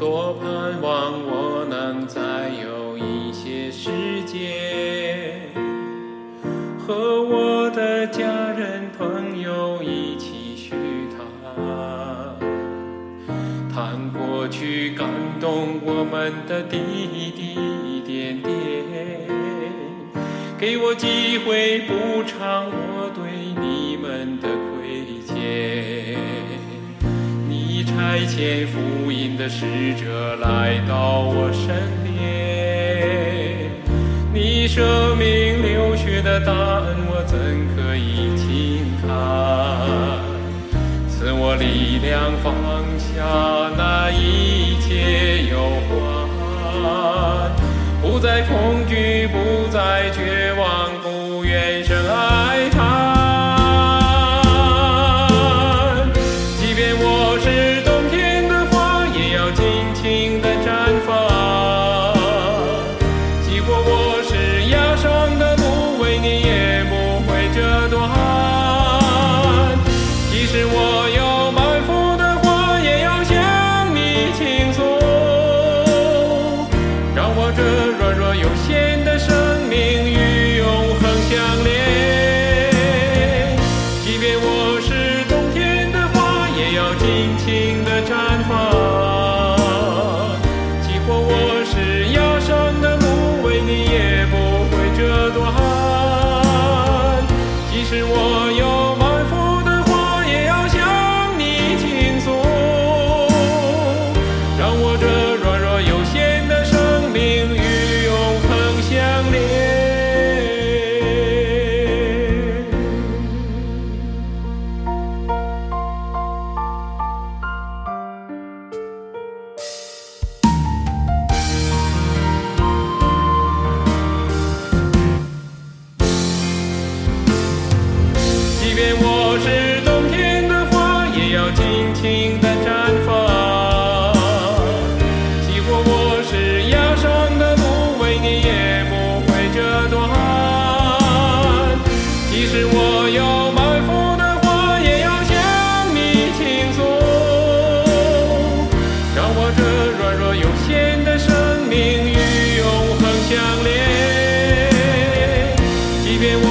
多盼望我能再有一些时间，和我的家人朋友一起叙谈，谈过去感动我们的滴滴点点，给我机会补偿我对你们的你差遣福音的使者来到我身边，你舍命流血的大恩，我怎可以轻看？赐我力量放下那一切忧患，不再恐惧，不再绝望，不愿生尽情的绽放。即便我是冬天的花也要尽情的绽放即使我是崖上的芦苇你也不会折断即使我有满腹的话也要向你倾诉让我这软弱有限的生命与永恒相连即便我